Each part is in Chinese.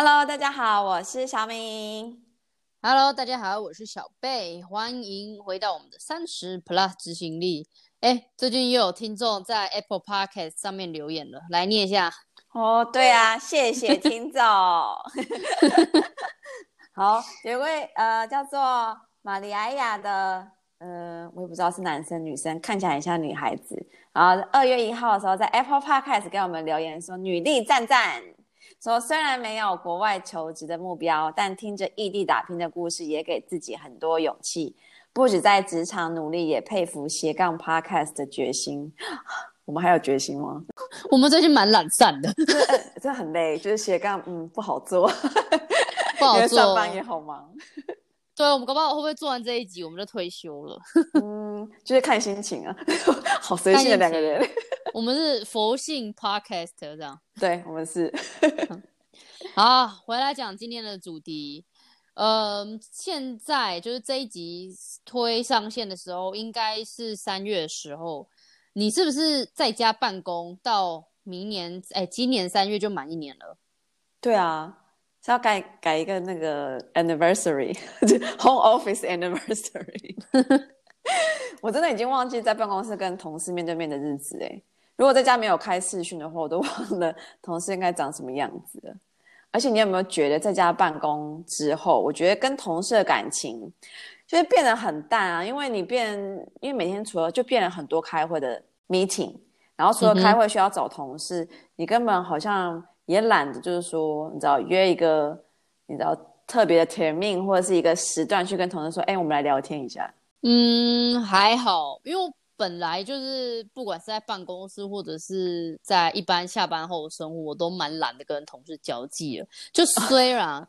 Hello，大家好，我是小敏。Hello，大家好，我是小贝。欢迎回到我们的三十 Plus 执行力。哎，最近又有听众在 Apple Podcast 上面留言了，来念一下。哦，对啊，谢谢听众。好，有位呃叫做玛丽亚亚的，呃，我也不知道是男生女生，看起来很像女孩子。然后二月一号的时候，在 Apple Podcast 给我们留言说：“女力赞赞。”说虽然没有国外求职的目标，但听着异地打拼的故事，也给自己很多勇气。不止在职场努力，也佩服斜杠 Podcast 的决心。我们还有决心吗？我们最近蛮懒散的，这很累，就是斜杠，嗯，不好做，不好做，上班也好忙。对，我们搞不好会不会做完这一集，我们就退休了？嗯，就是看心情啊，好随性的两个人。我们是佛性 Podcast 这样，对，我们是。好，回来讲今天的主题。呃，现在就是这一集推上线的时候，应该是三月的时候。你是不是在家办公到明年？哎，今年三月就满一年了。对啊。是要改改一个那个 anniversary，home office anniversary。我真的已经忘记在办公室跟同事面对面的日子哎。如果在家没有开视讯的话，我都忘了同事应该长什么样子了。而且你有没有觉得在家办公之后，我觉得跟同事的感情就是变得很淡啊？因为你变，因为每天除了就变了很多开会的 meeting，然后除了开会需要找同事，嗯、你根本好像。也懒得，就是说，你知道约一个，你知道特别的 termin 或者是一个时段去跟同事说，哎，我们来聊天一下。嗯，还好，因为我本来就是不管是在办公室或者是在一般下班后的生活，我都蛮懒得跟同事交际了。就虽然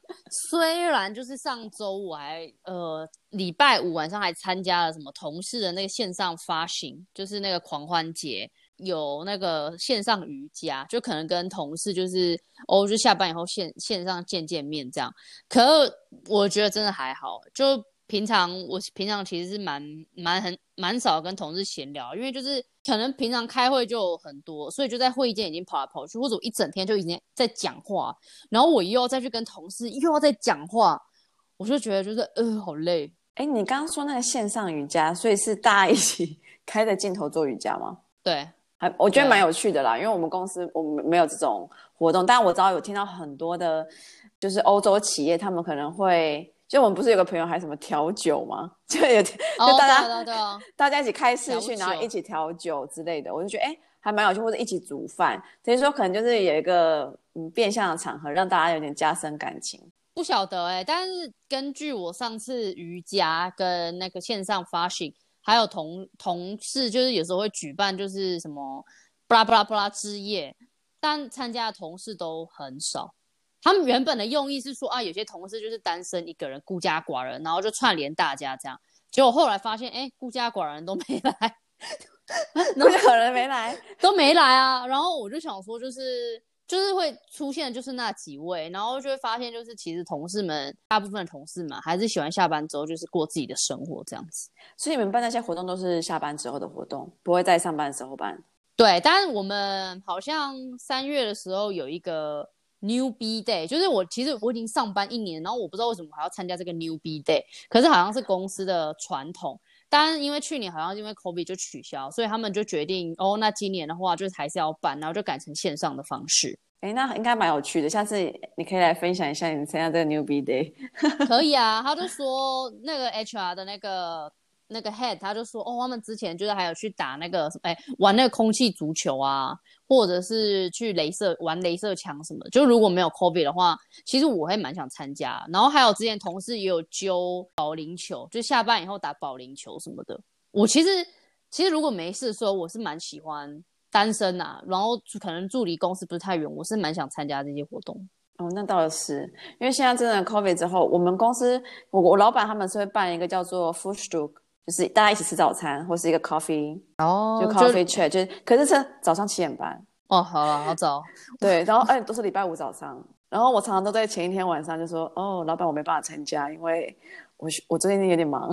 虽然就是上周我还呃礼拜五晚上还参加了什么同事的那个线上发行，就是那个狂欢节。有那个线上瑜伽，就可能跟同事就是哦，就下班以后线线上见见面这样。可是我觉得真的还好，就平常我平常其实是蛮蛮很蛮少跟同事闲聊，因为就是可能平常开会就很多，所以就在会议间已经跑来跑去，或者我一整天就已经在讲话，然后我又要再去跟同事又要再讲话，我就觉得就是呃好累。哎，你刚刚说那个线上瑜伽，所以是大家一起 开着镜头做瑜伽吗？对。还我觉得蛮有趣的啦，因为我们公司我们没有这种活动，但我知道有听到很多的，就是欧洲企业他们可能会，就我们不是有个朋友还什么调酒吗？就有就大家、大家一起开视讯，然后一起调酒之类的，我就觉得哎还蛮有趣，或者一起煮饭，等于说可能就是有一个嗯变相的场合，让大家有点加深感情。不晓得哎、欸，但是根据我上次瑜伽跟那个线上发信。还有同同事，就是有时候会举办，就是什么布拉布拉布拉之夜，但参加的同事都很少。他们原本的用意是说啊，有些同事就是单身一个人，孤家寡人，然后就串联大家这样。结果后来发现，哎，孤家寡人都没来，孤家寡人没来，都没来啊。然后我就想说，就是。就是会出现，就是那几位，然后就会发现，就是其实同事们大部分的同事们还是喜欢下班之后就是过自己的生活这样子。所以你们办那些活动都是下班之后的活动，不会在上班的时候办。对，但是我们好像三月的时候有一个 Newbie Day，就是我其实我已经上班一年，然后我不知道为什么还要参加这个 Newbie Day，可是好像是公司的传统。但因为去年好像因为 COVID 就取消，所以他们就决定哦，那今年的话就是还是要办，然后就改成线上的方式。哎，那应该蛮有趣的，下次你可以来分享一下你参加这个 Newbie Day。可以啊，他就 说那个 HR 的那个那个 Head，他就说哦，他们之前就是还有去打那个哎玩那个空气足球啊。或者是去镭射玩镭射枪什么的，就如果没有 COVID 的话，其实我会蛮想参加。然后还有之前同事也有揪保龄球，就下班以后打保龄球什么的。我其实其实如果没事的时候，我是蛮喜欢单身呐、啊。然后可能住离公司不是太远，我是蛮想参加这些活动。哦，那倒是，因为现在真的 COVID 之后，我们公司我我老板他们是会办一个叫做 Frühstück 就是大家一起吃早餐，或是一个 coffee，哦，就 coffee chat，就，就是，可是是早上七点半。哦，好了，好早。对，然后哎，都是礼拜五早上。然后我常常都在前一天晚上就说，哦，老板，我没办法参加，因为我我最近有点忙，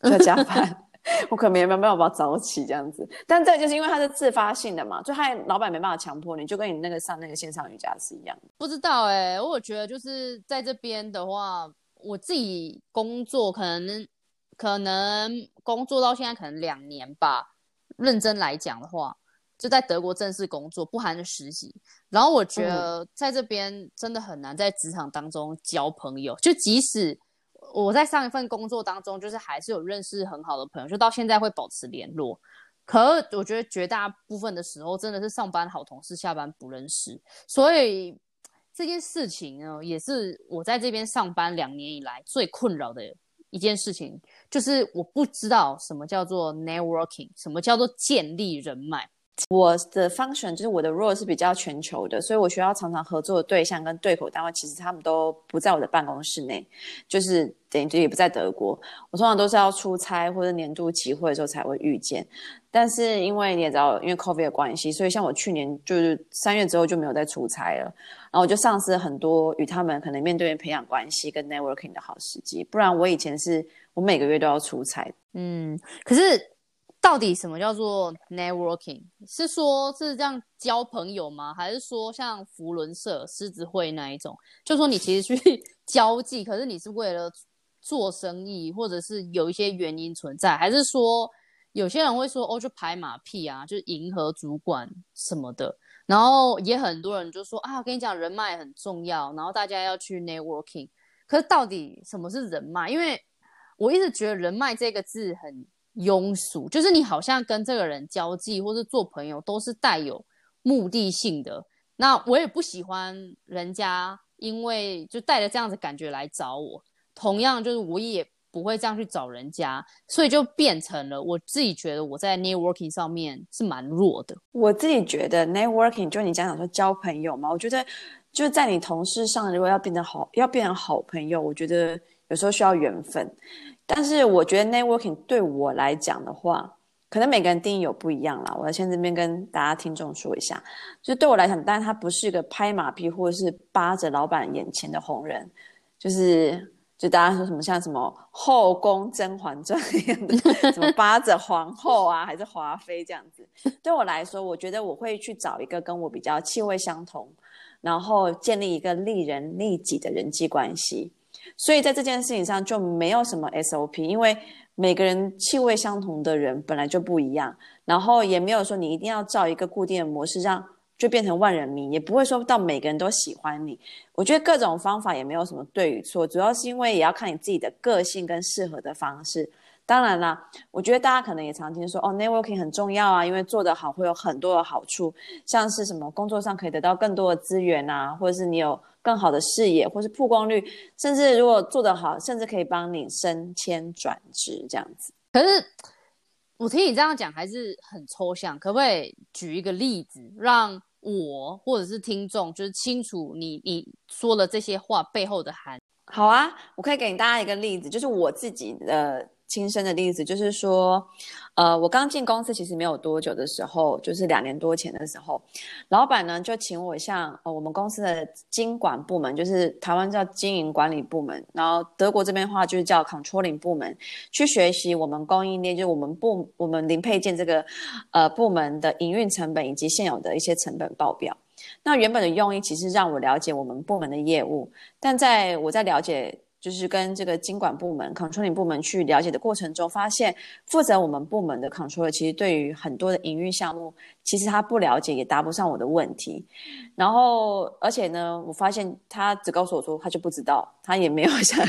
在加班。我可能没有没有办法早起这样子。但这就是因为它是自发性的嘛，就他老板没办法强迫你，就跟你那个上那个线上瑜伽是一样的。不知道哎、欸，我觉得就是在这边的话，我自己工作可能可能工作到现在可能两年吧，认真来讲的话。就在德国正式工作，不含实习。然后我觉得在这边真的很难在职场当中交朋友。就即使我在上一份工作当中，就是还是有认识很好的朋友，就到现在会保持联络。可我觉得绝大部分的时候，真的是上班好同事，下班不认识。所以这件事情呢，也是我在这边上班两年以来最困扰的一件事情，就是我不知道什么叫做 networking，什么叫做建立人脉。我的 function 就是我的 role 是比较全球的，所以我需要常常合作的对象跟对口单位，其实他们都不在我的办公室内，就是等于也不在德国。我通常都是要出差或者年度集会的时候才会遇见。但是因为你也知道，因为 COVID 的关系，所以像我去年就是三月之后就没有再出差了，然后我就丧失了很多与他们可能面对面培养关系跟 networking 的好时机。不然我以前是我每个月都要出差。嗯，可是。到底什么叫做 networking？是说是这样交朋友吗？还是说像福伦社、狮子会那一种？就说你其实去 交际，可是你是为了做生意，或者是有一些原因存在？还是说有些人会说哦，就拍马屁啊，就是迎合主管什么的？然后也很多人就说啊，我跟你讲，人脉很重要，然后大家要去 networking。可是到底什么是人脉？因为我一直觉得人脉这个字很。庸俗，就是你好像跟这个人交际或是做朋友都是带有目的性的。那我也不喜欢人家因为就带着这样子感觉来找我，同样就是我也不会这样去找人家，所以就变成了我自己觉得我在 networking 上面是蛮弱的。我自己觉得 networking 就你讲讲说交朋友嘛，我觉得就是在你同事上如果要变得好，要变成好朋友，我觉得有时候需要缘分。但是我觉得 networking 对我来讲的话，可能每个人定义有不一样啦。我要先这边跟大家听众说一下，就是对我来讲，当然他不是一个拍马屁或者是扒着老板眼前的红人，就是就大家说什么像什么后宫甄嬛传一样的，什么扒着皇后啊，还是华妃这样子。对我来说，我觉得我会去找一个跟我比较气味相同，然后建立一个利人利己的人际关系。所以在这件事情上就没有什么 SOP，因为每个人气味相同的人本来就不一样，然后也没有说你一定要照一个固定的模式让就变成万人迷，也不会说到每个人都喜欢你。我觉得各种方法也没有什么对与错，主要是因为也要看你自己的个性跟适合的方式。当然啦，我觉得大家可能也常听说哦，networking 很重要啊，因为做得好会有很多的好处，像是什么工作上可以得到更多的资源啊，或者是你有更好的视野，或是曝光率，甚至如果做得好，甚至可以帮你升迁转职这样子。可是我听你这样讲还是很抽象，可不可以举一个例子，让我或者是听众就是清楚你你说了这些话背后的含？好啊，我可以给大家一个例子，就是我自己的。亲身的例子就是说，呃，我刚进公司其实没有多久的时候，就是两年多前的时候，老板呢就请我向我们公司的经管部门，就是台湾叫经营管理部门，然后德国这边的话就是叫 controlling 部门，去学习我们供应链，就是我们部我们零配件这个呃部门的营运成本以及现有的一些成本报表。那原本的用意其实让我了解我们部门的业务，但在我在了解。就是跟这个经管部门、controlling 部门去了解的过程中，发现负责我们部门的 controller 其实对于很多的营运项目，其实他不了解，也答不上我的问题。然后，而且呢，我发现他只告诉我说他就不知道，他也没有 想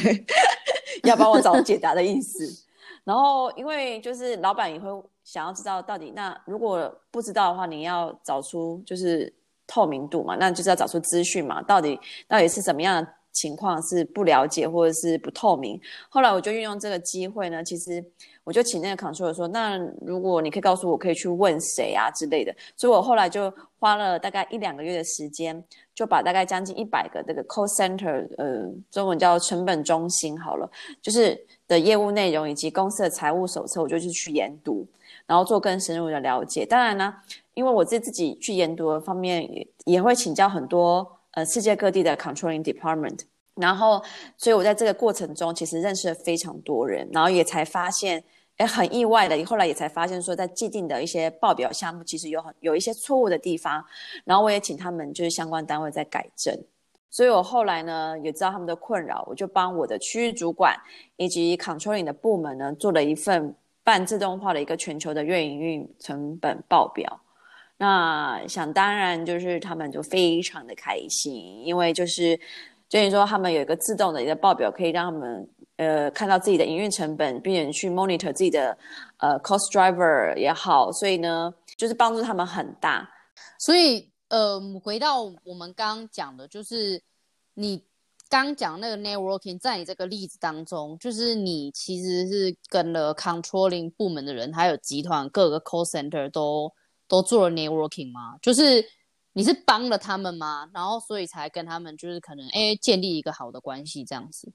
要帮我找解答的意思。然后，因为就是老板也会想要知道到底，那如果不知道的话，你要找出就是透明度嘛，那就是要找出资讯嘛，到底到底是怎么样的？情况是不了解或者是不透明，后来我就运用这个机会呢，其实我就请那个 controller 说，那如果你可以告诉我，可以去问谁啊之类的，所以我后来就花了大概一两个月的时间，就把大概将近一百个这个 call center，呃，中文叫成本中心好了，就是的业务内容以及公司的财务手册，我就去去研读，然后做更深入的了解。当然呢，因为我自自己去研读的方面也也会请教很多。呃，世界各地的 controlling department，然后，所以我在这个过程中其实认识了非常多人，然后也才发现，哎，很意外的，后来也才发现说，在既定的一些报表项目，其实有很有一些错误的地方。然后我也请他们就是相关单位在改正。所以我后来呢也知道他们的困扰，我就帮我的区域主管以及 controlling 的部门呢做了一份半自动化的一个全球的月营运成本报表。那想当然就是他们就非常的开心，因为就是等于说他们有一个自动的一个报表，可以让他们呃看到自己的营运成本，并且去 monitor 自己的呃 cost driver 也好，所以呢就是帮助他们很大。所以呃回到我们刚刚讲的，就是你刚讲那个 networking，在你这个例子当中，就是你其实是跟了 controlling 部门的人，还有集团各个 call center 都。都做了 networking 吗？就是你是帮了他们吗？然后所以才跟他们就是可能哎建立一个好的关系这样子。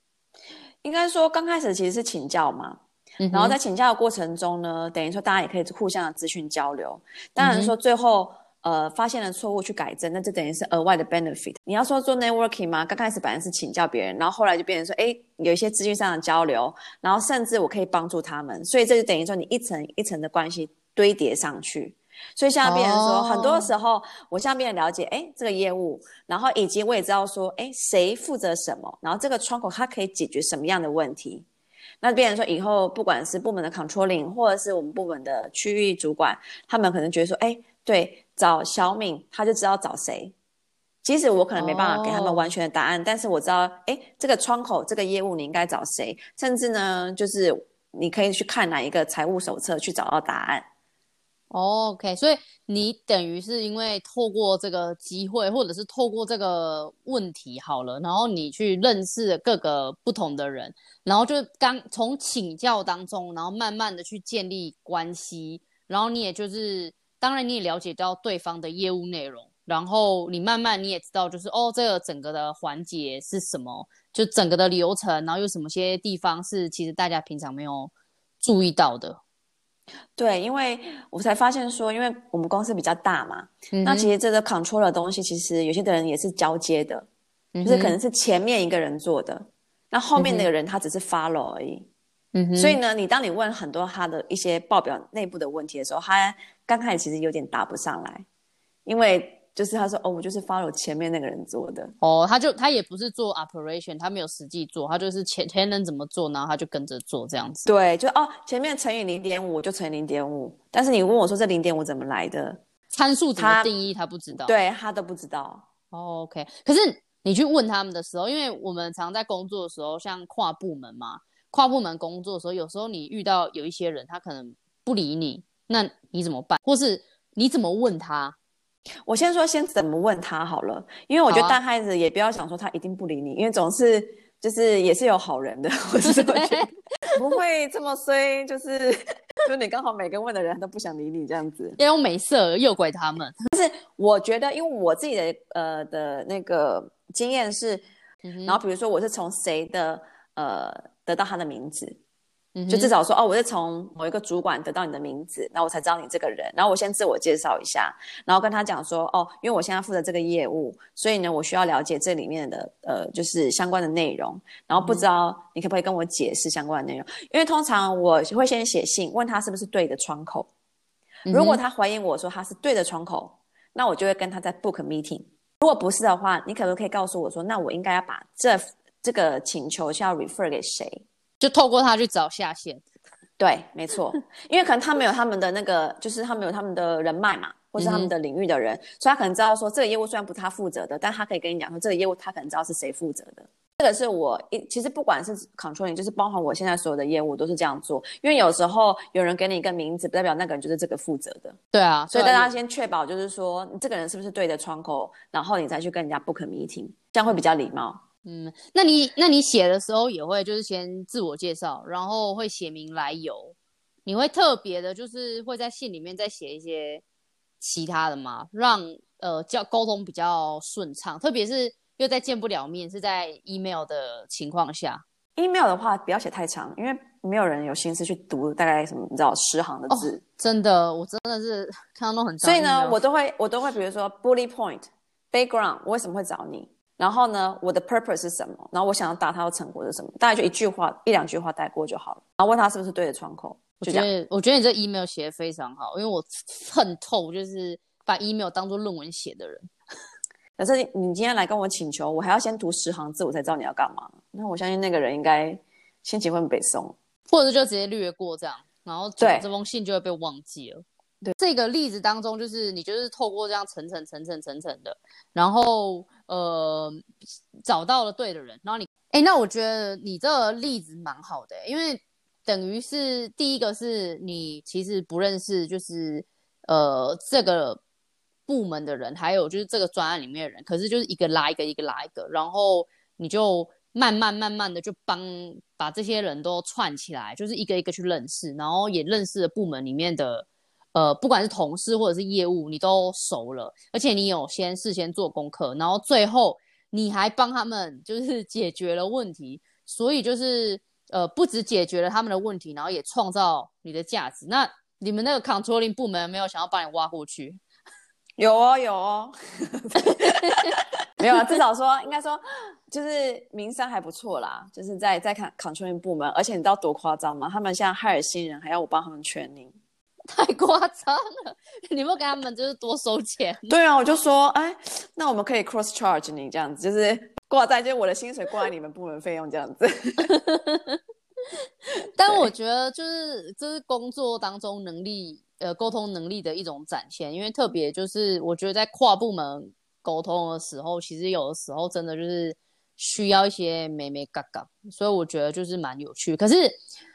应该说刚开始其实是请教嘛，嗯、然后在请教的过程中呢，等于说大家也可以互相的资讯交流。当然说最后、嗯、呃发现了错误去改正，那就等于是额外的 benefit。你要说做 networking 吗？刚开始本来是请教别人，然后后来就变成说哎有一些资讯上的交流，然后甚至我可以帮助他们，所以这就等于说你一层一层的关系堆叠上去。所以现在别人说，oh. 很多时候我向别人了解，哎，这个业务，然后以及我也知道说，哎，谁负责什么，然后这个窗口它可以解决什么样的问题。那别人说以后不管是部门的 controlling，或者是我们部门的区域主管，他们可能觉得说，哎，对，找小敏他就知道找谁。即使我可能没办法给他们完全的答案，oh. 但是我知道，哎，这个窗口这个业务你应该找谁，甚至呢，就是你可以去看哪一个财务手册去找到答案。OK，所以你等于是因为透过这个机会，或者是透过这个问题好了，然后你去认识各个不同的人，然后就刚从请教当中，然后慢慢的去建立关系，然后你也就是，当然你也了解到对方的业务内容，然后你慢慢你也知道就是哦，这个整个的环节是什么，就整个的流程，然后有什么些地方是其实大家平常没有注意到的。对，因为我才发现说，因为我们公司比较大嘛，嗯、那其实这个 control 的东西，其实有些的人也是交接的，嗯，就是可能是前面一个人做的，那后面那个人他只是 follow 而已。嗯，所以呢，你当你问很多他的一些报表内部的问题的时候，他刚开始其实有点答不上来，因为。就是他说哦，我就是 follow 前面那个人做的哦，他就他也不是做 operation，他没有实际做，他就是前前人怎么做，然后他就跟着做这样子。对，就哦，前面乘以零点五就乘以零点五，但是你问我说这零点五怎么来的，参数怎么定义他，他不知道，对他都不知道。哦，OK，可是你去问他们的时候，因为我们常在工作的时候，像跨部门嘛，跨部门工作的时候，有时候你遇到有一些人，他可能不理你，那你怎么办？或是你怎么问他？我先说，先怎么问他好了，因为我觉得带孩子也不要想说他一定不理你，啊、因为总是就是也是有好人的，我是这么觉得 不会这么衰，就是就你刚好每个问的人都不想理你这样子，要用美色诱拐他们。但是我觉得，因为我自己的呃的那个经验是、嗯，然后比如说我是从谁的呃得到他的名字。就至少说哦，我是从某一个主管得到你的名字，然后我才知道你这个人。然后我先自我介绍一下，然后跟他讲说哦，因为我现在负责这个业务，所以呢，我需要了解这里面的呃，就是相关的内容。然后不知道你可不可以跟我解释相关的内容？因为通常我会先写信问他是不是对的窗口。如果他回应我说他是对的窗口，那我就会跟他在 book meeting。如果不是的话，你可不可以告诉我说，那我应该要把这这个请求是要 refer 给谁？就透过他去找下线，对，没错，因为可能他们有他们的那个，就是他们有他们的人脉嘛，或是他们的领域的人，嗯、所以他可能知道说这个业务虽然不是他负责的，但他可以跟你讲说这个业务他可能知道是谁负责的。这个是我一其实不管是 controlling，就是包含我现在所有的业务都是这样做，因为有时候有人给你一个名字，不代表那个人就是这个负责的。对啊，所以大家先确保就是说你这个人是不是对的窗口，然后你再去跟人家 book meeting，这样会比较礼貌。嗯，那你那你写的时候也会就是先自我介绍，然后会写明来由，你会特别的，就是会在信里面再写一些其他的吗？让呃交沟通比较顺畅，特别是又在见不了面，是在 email 的情况下，email 的话不要写太长，因为没有人有心思去读大概什么你知道十行的字。哦，真的，我真的是 看到都很长。所以呢，我都会我都会比如说 bullet point background，我为什么会找你？然后呢，我的 purpose 是什么？然后我想要达到成果是什么？大概就一句话、一两句话带过就好了。然后问他是不是对的窗口。我觉得，我觉得你这 email 写的非常好，因为我恨透就是把 email 当做论文写的人。可是你今天来跟我请求，我还要先读十行字，我才知道你要干嘛。那我相信那个人应该心情会很北宋，或者就直接略过这样，然后对这封信就会被忘记了。对，这个例子当中，就是你就是透过这样层层层层层层的，然后呃找到了对的人，然后你哎，那我觉得你这个例子蛮好的，因为等于是第一个是你其实不认识，就是呃这个。部门的人，还有就是这个专案里面的人，可是就是一个拉一个，一个拉一个，然后你就慢慢慢慢的就帮把这些人都串起来，就是一个一个去认识，然后也认识了部门里面的呃，不管是同事或者是业务，你都熟了，而且你有先事先做功课，然后最后你还帮他们 就是解决了问题，所以就是呃，不止解决了他们的问题，然后也创造你的价值。那你们那个 controlling 部门没有想要把你挖过去？有哦，有哦，没有啊，至少说应该说就是名声还不错啦，就是在在 controlling 部门，而且你知道多夸张吗？他们现在害了新人，还要我帮他们 training，太夸张了！你不给他们就是多收钱？对啊，我就说，哎，那我们可以 cross charge 你这样子，就是挂在就是我的薪水挂在你们部门费用这样子。但我觉得就是这是工作当中能力。呃，沟通能力的一种展现，因为特别就是我觉得在跨部门沟通的时候，其实有的时候真的就是需要一些美眉嘎嘎，所以我觉得就是蛮有趣。可是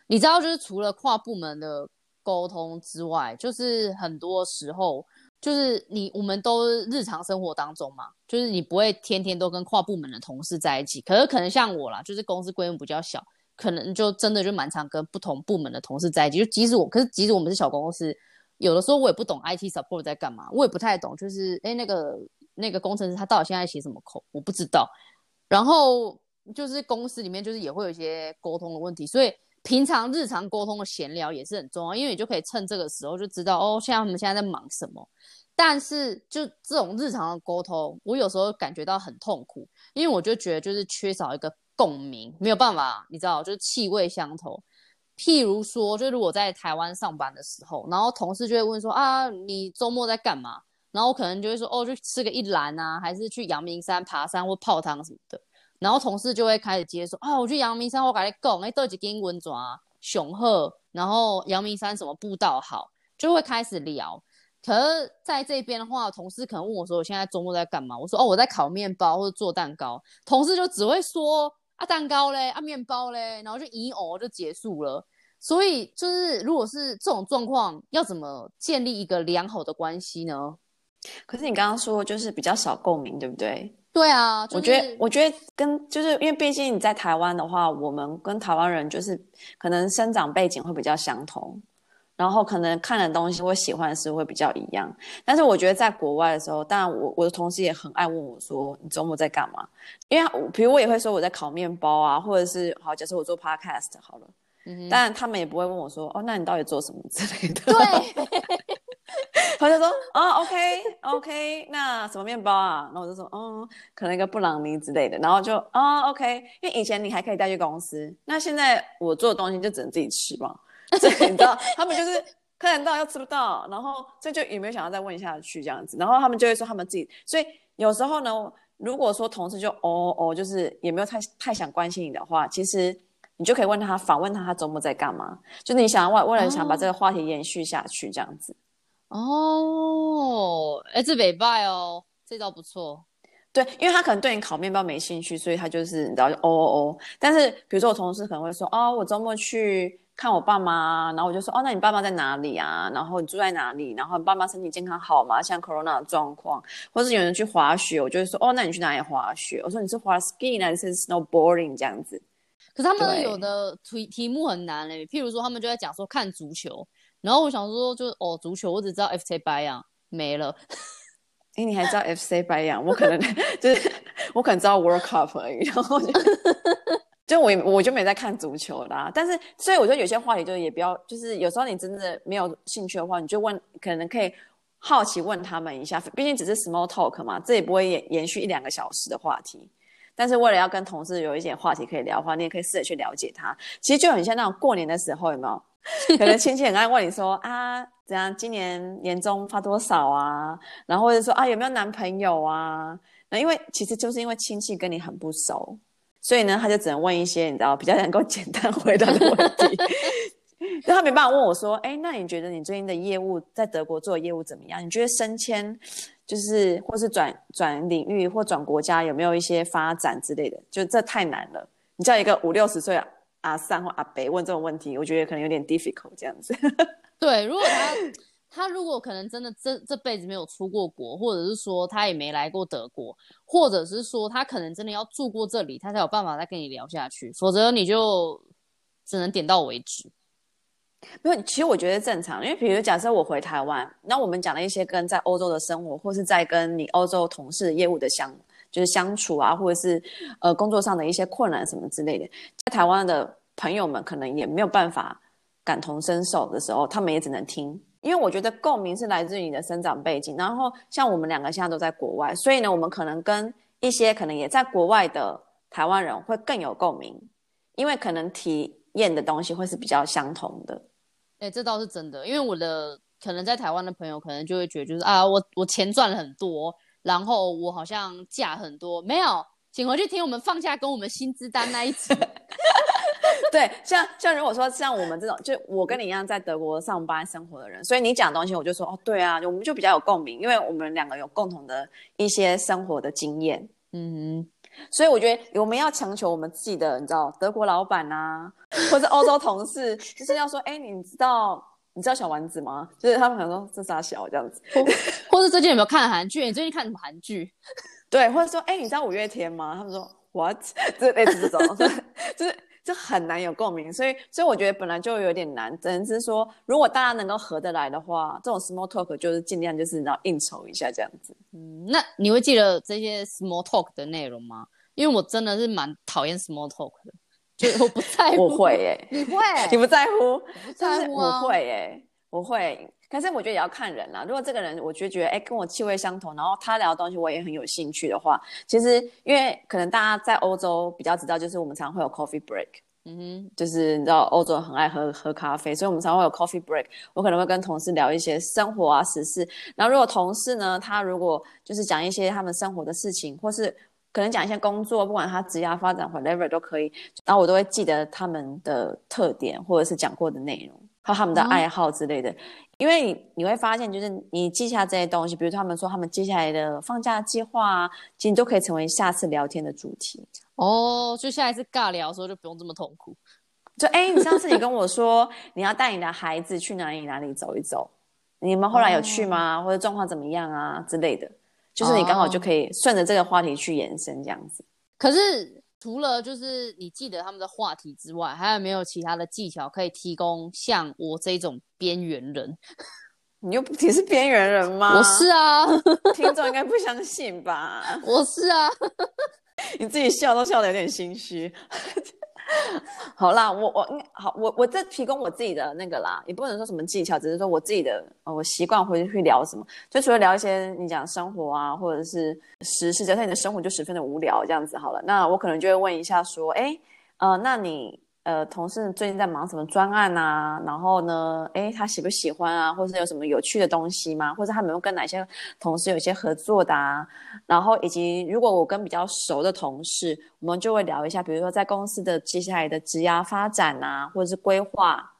你知道，就是除了跨部门的沟通之外，就是很多时候就是你我们都日常生活当中嘛，就是你不会天天都跟跨部门的同事在一起，可是可能像我啦，就是公司规模比较小，可能就真的就蛮常跟不同部门的同事在一起。就即使我，可是即使我们是小公司。有的时候我也不懂 IT support 在干嘛，我也不太懂，就是哎那个那个工程师他到底现在写什么 code，我不知道。然后就是公司里面就是也会有一些沟通的问题，所以平常日常沟通的闲聊也是很重要，因为你就可以趁这个时候就知道哦，现在他们现在在忙什么。但是就这种日常的沟通，我有时候感觉到很痛苦，因为我就觉得就是缺少一个共鸣，没有办法，你知道，就是气味相投。譬如说，就如果在台湾上班的时候，然后同事就会问说啊，你周末在干嘛？然后我可能就会说哦，去吃个一兰啊，还是去阳明山爬山或泡汤什么的。然后同事就会开始接说啊，我去阳明山，我跟你讲，哎，都几根温爪雄鹤，然后阳明山什么步道好，就会开始聊。可是在这边的话，同事可能问我说，我现在周末在干嘛？我说哦，我在烤面包或者做蛋糕。同事就只会说。啊，蛋糕嘞，啊，面包嘞，然后就一哦就结束了。所以就是，如果是这种状况，要怎么建立一个良好的关系呢？可是你刚刚说就是比较少共鸣，对不对？对啊，就是、我觉得，我觉得跟就是因为毕竟你在台湾的话，我们跟台湾人就是可能生长背景会比较相同。然后可能看的东西或喜欢的事会比较一样，但是我觉得在国外的时候，当然我我的同事也很爱问我说，你周末在干嘛？因为比如我也会说我在烤面包啊，或者是好，假设我做 podcast 好了，嗯，但他们也不会问我说，哦，那你到底做什么之类的？对，他就说，哦，OK OK，那什么面包啊？然后我就说，哦，可能一个布朗尼之类的，然后就，哦，OK，因为以前你还可以带去公司，那现在我做的东西就只能自己吃嘛。所以你知道，他们就是看得到又吃不到，然后这就有没有想要再问下去这样子，然后他们就会说他们自己。所以有时候呢，如果说同事就哦哦，就是也没有太太想关心你的话，其实你就可以问他，反问他他周末在干嘛，就是你想要为为了想把这个话题延续下去这样子。哦，哎，这北拜哦，这招不错。对，因为他可能对你烤面包没兴趣，所以他就是你知道就哦哦哦。但是比如说我同事可能会说，哦，我周末去。看我爸妈，然后我就说哦，那你爸妈在哪里啊？然后你住在哪里？然后你爸妈身体健康好吗？像 Corona 的状况，或是有人去滑雪，我就会说哦，那你去哪里滑雪？我说你是滑 ski 还是 snowboarding 这样子。可是他们有的题题目很难嘞，譬如说他们就在讲说看足球，然后我想说就是哦，足球我只知道 FC 白羊没了。哎，你还知道 FC 白羊？我可能 就是我可能知道 World Cup 而已，然后就。就我我就没在看足球啦，但是所以我觉得有些话题就也不要，就是有时候你真的没有兴趣的话，你就问，可能可以好奇问他们一下，毕竟只是 small talk 嘛，这也不会延延续一两个小时的话题。但是为了要跟同事有一点话题可以聊的话，你也可以试着去了解他。其实就很像那种过年的时候，有没有？可能亲戚很爱问你说啊，怎样？今年年终发多少啊？然后或者说啊，有没有男朋友啊？那因为其实就是因为亲戚跟你很不熟，所以呢，他就只能问一些你知道比较能够简单回答的问题。但他没办法问我说，哎，那你觉得你最近的业务在德国做的业务怎么样？你觉得升迁就是或是转转领域或转国家有没有一些发展之类的？就这太难了。你叫一个五六十岁阿三或阿北问这种问题，我觉得可能有点 difficult 这样子。对，如果他他如果可能真的这这辈子没有出过国，或者是说他也没来过德国，或者是说他可能真的要住过这里，他才有办法再跟你聊下去，否则你就只能点到为止。没有，其实我觉得正常，因为比如假设我回台湾，那我们讲了一些跟在欧洲的生活，或是在跟你欧洲同事业务的相，就是相处啊，或者是呃工作上的一些困难什么之类的，在台湾的朋友们可能也没有办法感同身受的时候，他们也只能听，因为我觉得共鸣是来自于你的生长背景。然后像我们两个现在都在国外，所以呢，我们可能跟一些可能也在国外的台湾人会更有共鸣，因为可能体验的东西会是比较相同的。哎、欸，这倒是真的，因为我的可能在台湾的朋友可能就会觉得，就是啊，我我钱赚了很多，然后我好像假很多，没有，请回去听我们放假跟我们薪资单那一集。对，像像如果说像我们这种，就我跟你一样在德国上班生活的人，所以你讲的东西，我就说哦，对啊，我们就比较有共鸣，因为我们两个有共同的一些生活的经验。嗯哼。所以我觉得我们要强求我们自己的，你知道，德国老板啊，或者欧洲同事，就是要说，哎，你知道你知道小丸子吗？就是他们可能说这啥小这样子，或者最近有没有看韩剧？你最近看什么韩剧？对，或者说，哎，你知道五月天吗？他们说 what？这 类似这种，就是就很难有共鸣。所以，所以我觉得本来就有点难，只能是说，如果大家能够合得来的话，这种 small talk 就是尽量就是你知道应酬一下这样子。嗯，那你会记得这些 small talk 的内容吗？因为我真的是蛮讨厌 small talk 的，就我不在乎。我会耶，你会？你不在乎？不在乎啊。我会耶，我会。可是我觉得也要看人啦。如果这个人我觉得觉得哎跟我气味相同，然后他聊的东西我也很有兴趣的话，其实因为可能大家在欧洲比较知道，就是我们常常会有 coffee break。嗯哼，就是你知道欧洲很爱喝喝咖啡，所以我们常常会有 coffee break。我可能会跟同事聊一些生活啊、时事。然后如果同事呢，他如果就是讲一些他们生活的事情，或是可能讲一些工作，不管他职业发展 whatever 都可以，然后我都会记得他们的特点，或者是讲过的内容，还有他们的爱好之类的。嗯、因为你你会发现，就是你记下这些东西，比如他们说他们接下来的放假计划啊，其实你都可以成为下次聊天的主题。哦，就下一次尬聊的时候就不用这么痛苦。就哎，你上次你跟我说你要带你的孩子去哪里哪里走一走，你们后来有去吗？哦、或者状况怎么样啊之类的。就是你刚好就可以顺着这个话题去延伸这样子。可是除了就是你记得他们的话题之外，还有没有其他的技巧可以提供像我这种边缘人？你又不你是边缘人吗？我是啊，听众应该不相信吧？我是啊，你自己笑都笑得有点心虚。好啦，我我好，我我这提供我自己的那个啦，也不能说什么技巧，只是说我自己的，我习惯回去聊什么，就除了聊一些你讲生活啊，或者是时事，假设你的生活就十分的无聊这样子好了，那我可能就会问一下说，哎，呃，那你。呃，同事最近在忙什么专案啊？然后呢，诶，他喜不喜欢啊？或是有什么有趣的东西吗？或者他们有跟哪些同事有一些合作的啊？然后以及如果我跟比较熟的同事，我们就会聊一下，比如说在公司的接下来的职涯发展啊，或者是规划。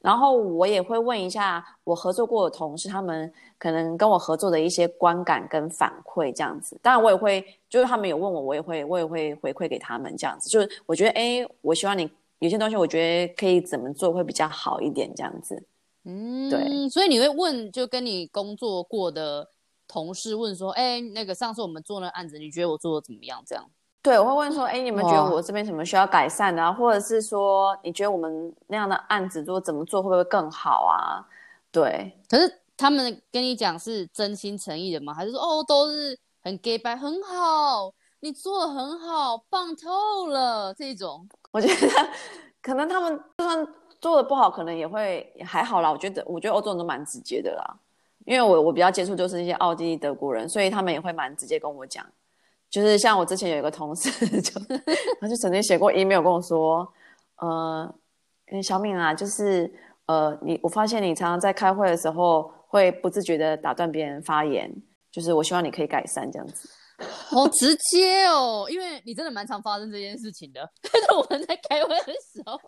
然后我也会问一下我合作过的同事，他们可能跟我合作的一些观感跟反馈这样子。当然，我也会就是他们有问我，我也会我也会回馈给他们这样子。就是我觉得，诶，我希望你。有些东西我觉得可以怎么做会比较好一点，这样子。嗯，对。所以你会问，就跟你工作过的同事问说：“哎，那个上次我们做那案子，你觉得我做的怎么样？”这样。对，我会问说：“哎，你们觉得我这边什么需要改善的啊？或者是说，你觉得我们那样的案子做怎么做会不会更好啊？”对。可是他们跟你讲是真心诚意的吗？还是说哦，都是很假掰，很好，你做的很好，棒透了这种？我觉得可能他们就算做的不好，可能也会也还好啦。我觉得，我觉得欧洲人都蛮直接的啦，因为我我比较接触就是一些奥地利、德国人，所以他们也会蛮直接跟我讲。就是像我之前有一个同事 就，就他就曾经写过 email 跟我说，呃，小敏啊，就是呃，你我发现你常常在开会的时候会不自觉的打断别人发言，就是我希望你可以改善这样子。好直接哦，因为你真的蛮常发生这件事情的。但是我们在开会的时候，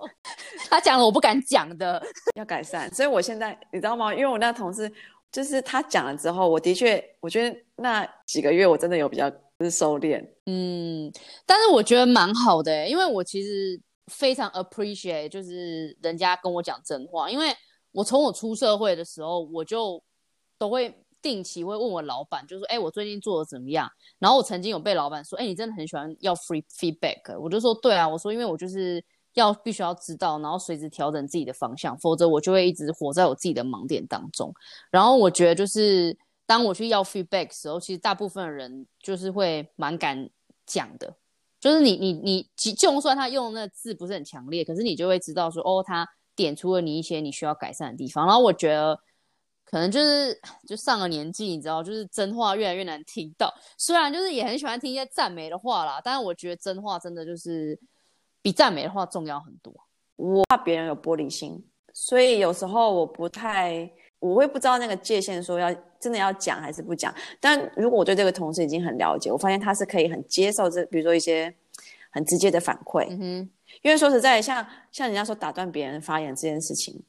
他讲了我不敢讲的，要改善。所以我现在你知道吗？因为我那同事就是他讲了之后，我的确我觉得那几个月我真的有比较就是收敛。嗯，但是我觉得蛮好的，因为我其实非常 appreciate 就是人家跟我讲真话，因为我从我出社会的时候，我就都会。定期会问我老板，就说：“哎、我最近做的怎么样？”然后我曾经有被老板说：“哎、你真的很喜欢要 free feedback。”我就说：“对啊，我说因为我就是要必须要知道，然后随时调整自己的方向，否则我就会一直活在我自己的盲点当中。”然后我觉得就是当我去要 feedback 的时候，其实大部分人就是会蛮敢讲的，就是你你你，就算他用的那字不是很强烈，可是你就会知道说：“哦，他点出了你一些你需要改善的地方。”然后我觉得。可能就是就上了年纪，你知道，就是真话越来越难听到。虽然就是也很喜欢听一些赞美的话啦，但是我觉得真话真的就是比赞美的话重要很多。我怕别人有玻璃心，所以有时候我不太，我会不知道那个界限，说要真的要讲还是不讲。但如果我对这个同事已经很了解，我发现他是可以很接受这，比如说一些很直接的反馈。嗯哼，因为说实在，像像人家说打断别人发言这件事情，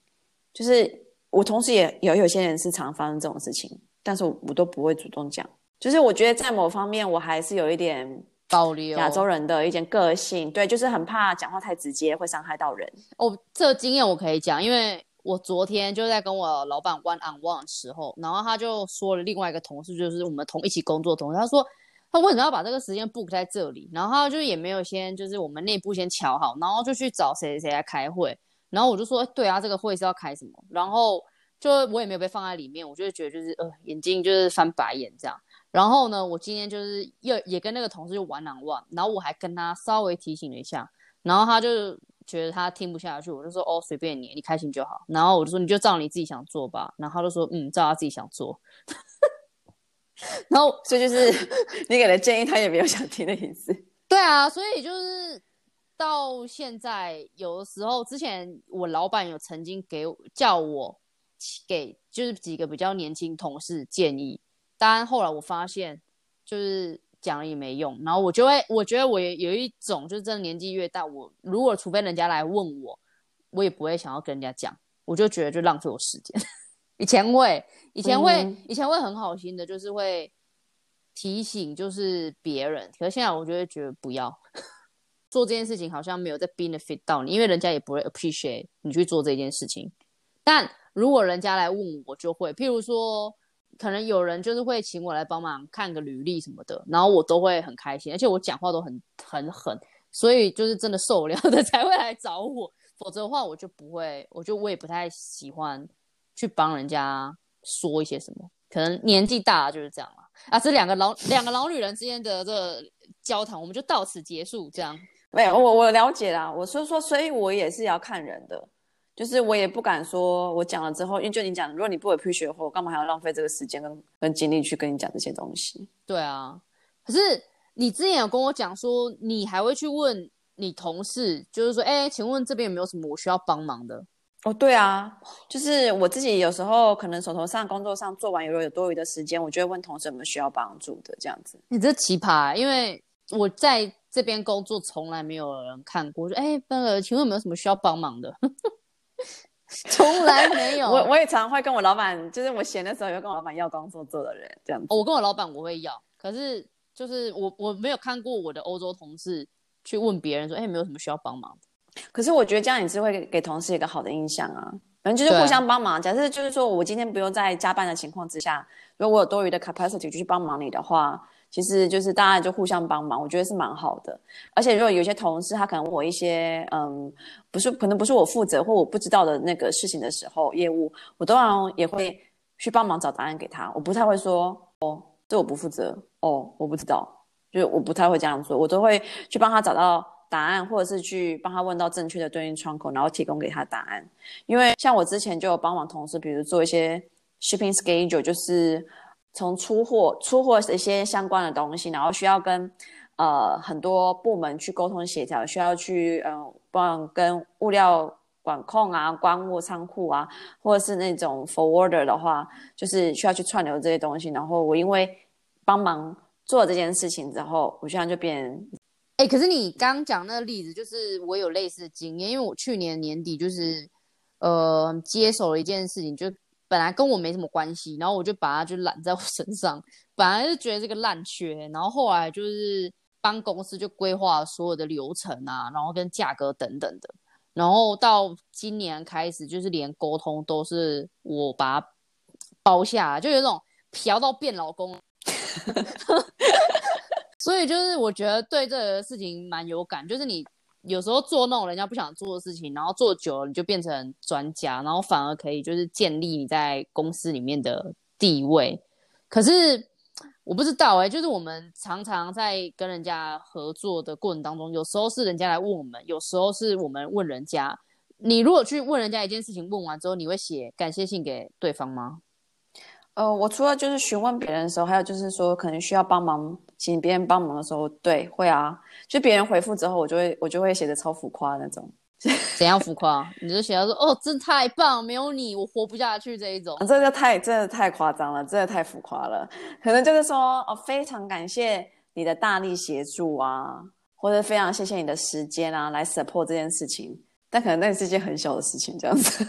就是。我同时也有有些人是常发生这种事情，但是我我都不会主动讲。就是我觉得在某方面我还是有一点保留亚洲人的一点个性，对，就是很怕讲话太直接会伤害到人。哦，这个经验我可以讲，因为我昨天就在跟我老板 one on one 的时候，然后他就说了另外一个同事，就是我们同一起工作的同事，他说他为什么要把这个时间 book 在这里？然后他就也没有先就是我们内部先瞧好，然后就去找谁谁来开会。然后我就说，对啊，这个会是要开什么？然后就我也没有被放在里面，我就觉得就是呃，眼睛就是翻白眼这样。然后呢，我今天就是又也跟那个同事就玩两玩，然后我还跟他稍微提醒了一下，然后他就觉得他听不下去，我就说哦，随便你，你开心就好。然后我就说你就照你自己想做吧。然后他就说嗯，照他自己想做。然后所以就是 你给的建议，他也没有想听的意思。对啊，所以就是。到现在，有的时候，之前我老板有曾经给叫我给就是几个比较年轻同事建议，当然后来我发现就是讲了也没用，然后我就会我觉得我也有一种就是真的年纪越大，我如果除非人家来问我，我也不会想要跟人家讲，我就觉得就浪费我时间。以前会，以前会，嗯、以前会很好心的，就是会提醒就是别人，可是现在我就会觉得不要。做这件事情好像没有在 benefit 到你，因为人家也不会 appreciate 你去做这件事情。但如果人家来问我，就会，譬如说，可能有人就是会请我来帮忙看个履历什么的，然后我都会很开心，而且我讲话都很很狠，所以就是真的受不了的 才会来找我，否则的话我就不会，我就我也不太喜欢去帮人家说一些什么，可能年纪大就是这样了啊。这两个老两个老女人之间的这个交谈，我们就到此结束，这样。没有，我我了解啦。我是说，所以我也是要看人的，就是我也不敢说，我讲了之后，因为就你讲，如果你不 appreciate 的话，我干嘛还要浪费这个时间跟跟精力去跟你讲这些东西？对啊，可是你之前有跟我讲说，你还会去问你同事，就是说，哎，请问这边有没有什么我需要帮忙的？哦，对啊，就是我自己有时候可能手头上工作上做完，有有多余的时间，我就会问同事有没有需要帮助的这样子。你这奇葩，因为我在。这边工作从来没有人看过，说哎，那个，请问有没有什么需要帮忙的？从来没有。我我也常常会跟我老板，就是我闲的时候，也会跟我老板要工作做的人这样子。我跟我老板我会要，可是就是我我没有看过我的欧洲同事去问别人说，哎，有没有什么需要帮忙的？可是我觉得这样也是会给，给同事一个好的印象啊，反正就是互相帮忙。假设就是说我今天不用在加班的情况之下，如果我有多余的 capacity 就去帮忙你的话。其实就是大家就互相帮忙，我觉得是蛮好的。而且如果有些同事他可能问我一些嗯，不是可能不是我负责或我不知道的那个事情的时候，业务我当然也会去帮忙找答案给他。我不太会说哦，这我不负责哦，我不知道，就我不太会这样做。我都会去帮他找到答案，或者是去帮他问到正确的对应窗口，然后提供给他答案。因为像我之前就有帮忙同事，比如做一些 shipping schedule，就是。从出货、出货一些相关的东西，然后需要跟呃很多部门去沟通协调，需要去嗯帮、跟物料管控啊、关务仓库啊，或者是那种 forwarder 的话，就是需要去串流这些东西。然后我因为帮忙做这件事情之后，我现在就变。哎、可是你刚刚讲那个例子，就是我有类似的经验，因为我去年年底就是呃接手了一件事情，就本来跟我没什么关系，然后我就把它就揽在我身上，本来是觉得这个烂缺，然后后来就是帮公司就规划所有的流程啊，然后跟价格等等的，然后到今年开始就是连沟通都是我把它包下，就有种嫖到变老公。所以就是我觉得对这个事情蛮有感，就是你有时候做那种人家不想做的事情，然后做久了你就变成专家，然后反而可以就是建立你在公司里面的地位。可是我不知道哎、就是我们常常在跟人家合作的过程当中，有时候是人家来问我们，有时候是我们问人家。你如果去问人家一件事情，问完之后你会写感谢信给对方吗？呃，我除了就是询问别人的时候，还有就是说可能需要帮忙，请别人帮忙的时候，对，会啊，就别人回复之后，我就会我就会写的超浮夸那种。怎样浮夸？你就写到说，哦，真太棒，没有你我活不下去这一种。啊、这个太真的太夸张了，真的太浮夸了。可能就是说，哦，非常感谢你的大力协助啊，或者非常谢谢你的时间啊，来 support 这件事情。但可能那是一件很小的事情，这样子。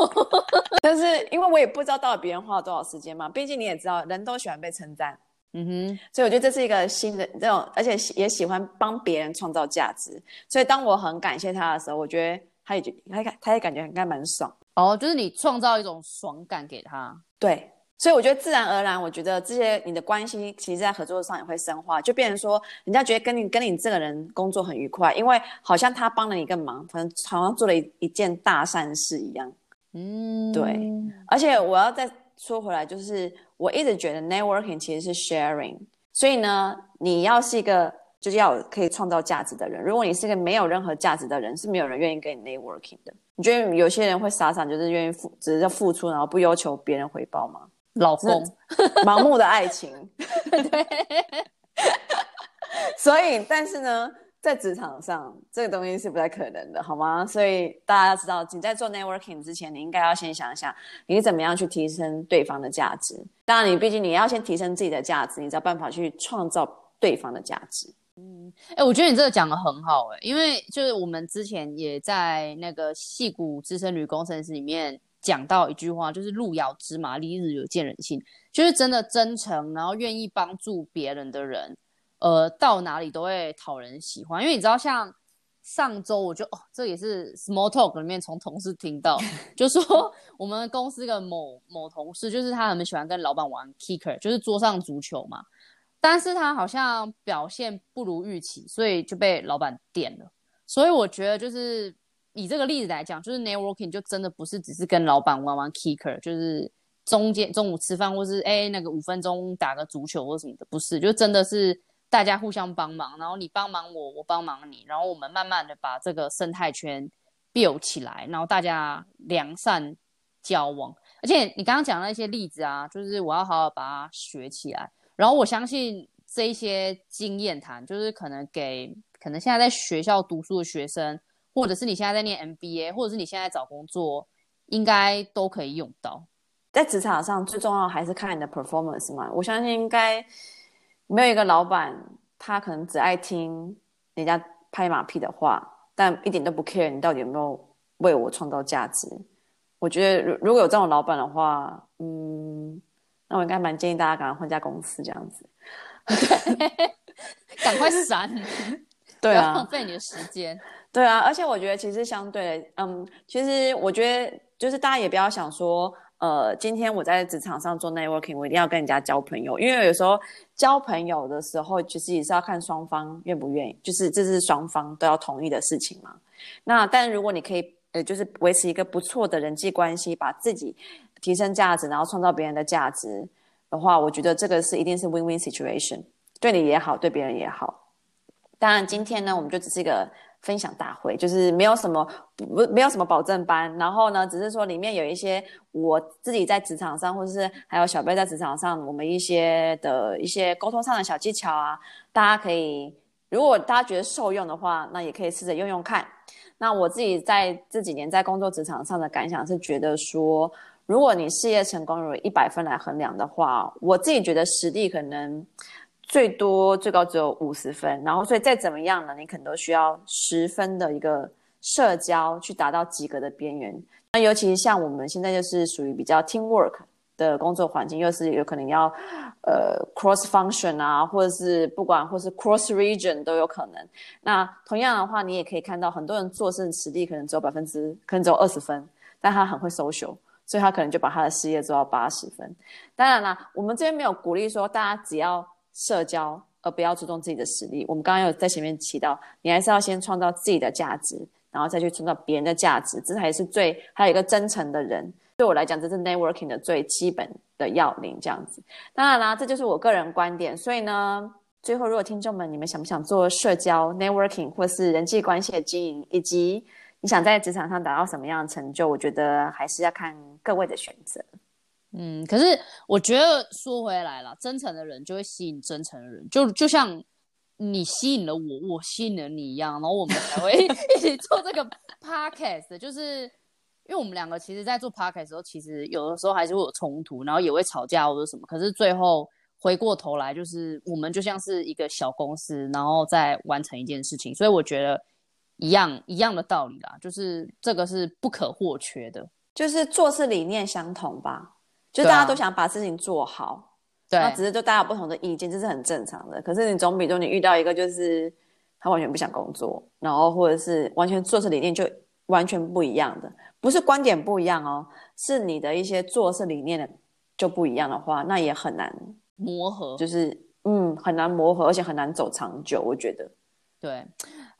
但是因为我也不知道到底别人花了多少时间嘛，毕竟你也知道，人都喜欢被称赞。嗯哼，所以我觉得这是一个新的这种，而且也喜欢帮别人创造价值。所以当我很感谢他的时候，我觉得他也觉他他也感觉应该蛮爽。哦，就是你创造一种爽感给他。对。所以我觉得自然而然，我觉得这些你的关系，其实在合作上也会深化，就变成说，人家觉得跟你跟你这个人工作很愉快，因为好像他帮了你一个忙，可能好像做了一一件大善事一样。嗯，对。而且我要再说回来，就是我一直觉得 networking 其实是 sharing，所以呢，你要是一个就是要可以创造价值的人，如果你是一个没有任何价值的人，是没有人愿意跟你 networking 的。你觉得有些人会傻傻就是愿意付，只是要付出，然后不要求别人回报吗？老公，盲目的爱情，对。所以，但是呢，在职场上，这个东西是不太可能的，好吗？所以大家要知道，你在做 networking 之前，你应该要先想一想，你怎么样去提升对方的价值。当然，你毕竟你要先提升自己的价值，你才有办法去创造对方的价值。嗯，哎、欸，我觉得你这个讲的很好、欸，哎，因为就是我们之前也在那个戏骨资深女工程师里面。讲到一句话，就是路遥知马力，日久见人心，就是真的真诚，然后愿意帮助别人的人，呃，到哪里都会讨人喜欢。因为你知道，像上周我就哦，这也是 small talk 里面从同事听到，就说我们公司的某某同事，就是他很喜欢跟老板玩 kicker，就是桌上足球嘛，但是他好像表现不如预期，所以就被老板点了。所以我觉得就是。以这个例子来讲，就是 networking 就真的不是只是跟老板玩玩 kicker，就是中间中午吃饭或是哎那个五分钟打个足球或什么的，不是，就真的是大家互相帮忙，然后你帮忙我，我帮忙你，然后我们慢慢的把这个生态圈 build 起来，然后大家良善交往。而且你刚刚讲的那些例子啊，就是我要好好把它学起来，然后我相信这一些经验谈，就是可能给可能现在在学校读书的学生。或者是你现在在念 MBA，或者是你现在找工作，应该都可以用到。在职场上，最重要还是看你的 performance 嘛。我相信应该没有一个老板，他可能只爱听人家拍马屁的话，但一点都不 care 你到底有没有为我创造价值。我觉得，如如果有这种老板的话，嗯，那我应该蛮建议大家赶快换家公司这样子，赶快闪，对啊，浪费你的时间。对啊，而且我觉得其实相对，嗯，其实我觉得就是大家也不要想说，呃，今天我在职场上做 networking，我一定要跟人家交朋友，因为有时候交朋友的时候，其实也是要看双方愿不愿意，就是这是双方都要同意的事情嘛。那但如果你可以，呃，就是维持一个不错的人际关系，把自己提升价值，然后创造别人的价值的话，我觉得这个是一定是 win-win situation，对你也好，对别人也好。当然，今天呢，我们就只是一个。分享大会就是没有什么不没有什么保证班，然后呢，只是说里面有一些我自己在职场上，或者是还有小贝在职场上，我们一些的一些沟通上的小技巧啊，大家可以如果大家觉得受用的话，那也可以试着用用看。那我自己在这几年在工作职场上的感想是觉得说，如果你事业成功如果一百分来衡量的话，我自己觉得实力可能最多最高只有五十分，然后所以再怎么样呢，你可能都需要十分的一个社交去达到及格的边缘。那尤其是像我们现在就是属于比较 teamwork。的工作环境又是有可能要，呃，cross function 啊，或者是不管或是 cross region 都有可能。那同样的话，你也可以看到很多人做事实力可能只有百分之，可能只有二十分，但他很会 social，所以他可能就把他的事业做到八十分。当然啦，我们这边没有鼓励说大家只要社交而不要注重自己的实力。我们刚刚有在前面提到，你还是要先创造自己的价值，然后再去创造别人的价值，这才是最还有一个真诚的人。对我来讲，这是 networking 的最基本的要领，这样子。当然啦，这就是我个人观点。所以呢，最后如果听众们你们想不想做社交 networking 或是人际关系的经营，以及你想在职场上达到什么样的成就，我觉得还是要看各位的选择。嗯，可是我觉得说回来了，真诚的人就会吸引真诚的人，就就像你吸引了我，我吸引了你一样，然后我们才会 一起做这个 podcast，就是。因为我们两个其实，在做 podcast 的时候，其实有的时候还是会有冲突，然后也会吵架或者什么。可是最后回过头来，就是我们就像是一个小公司，然后再完成一件事情。所以我觉得一样一样的道理啦，就是这个是不可或缺的，就是做事理念相同吧，就大家都想把事情做好，对啊，那只是就大家有不同的意见，这是很正常的。可是你总比说你遇到一个就是他完全不想工作，然后或者是完全做事理念就完全不一样的。不是观点不一样哦，是你的一些做事理念的就不一样的话，那也很难磨合，就是嗯很难磨合，而且很难走长久。我觉得，对，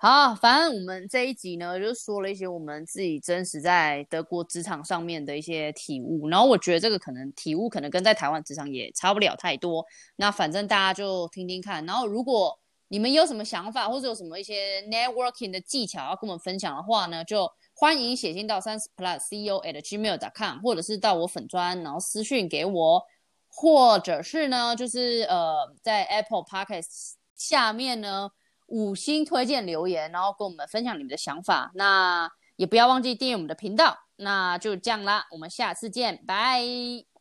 好，反正我们这一集呢，就说了一些我们自己真实在德国职场上面的一些体悟，然后我觉得这个可能体悟可能跟在台湾职场也差不了太多。那反正大家就听听看，然后如果你们有什么想法，或者有什么一些 networking 的技巧要跟我们分享的话呢，就。欢迎写信到三十 plus ceo at gmail dot com，或者是到我粉专，然后私讯给我，或者是呢，就是呃，在 Apple Podcast 下面呢五星推荐留言，然后跟我们分享你们的想法。那也不要忘记订阅我们的频道。那就这样啦，我们下次见，拜。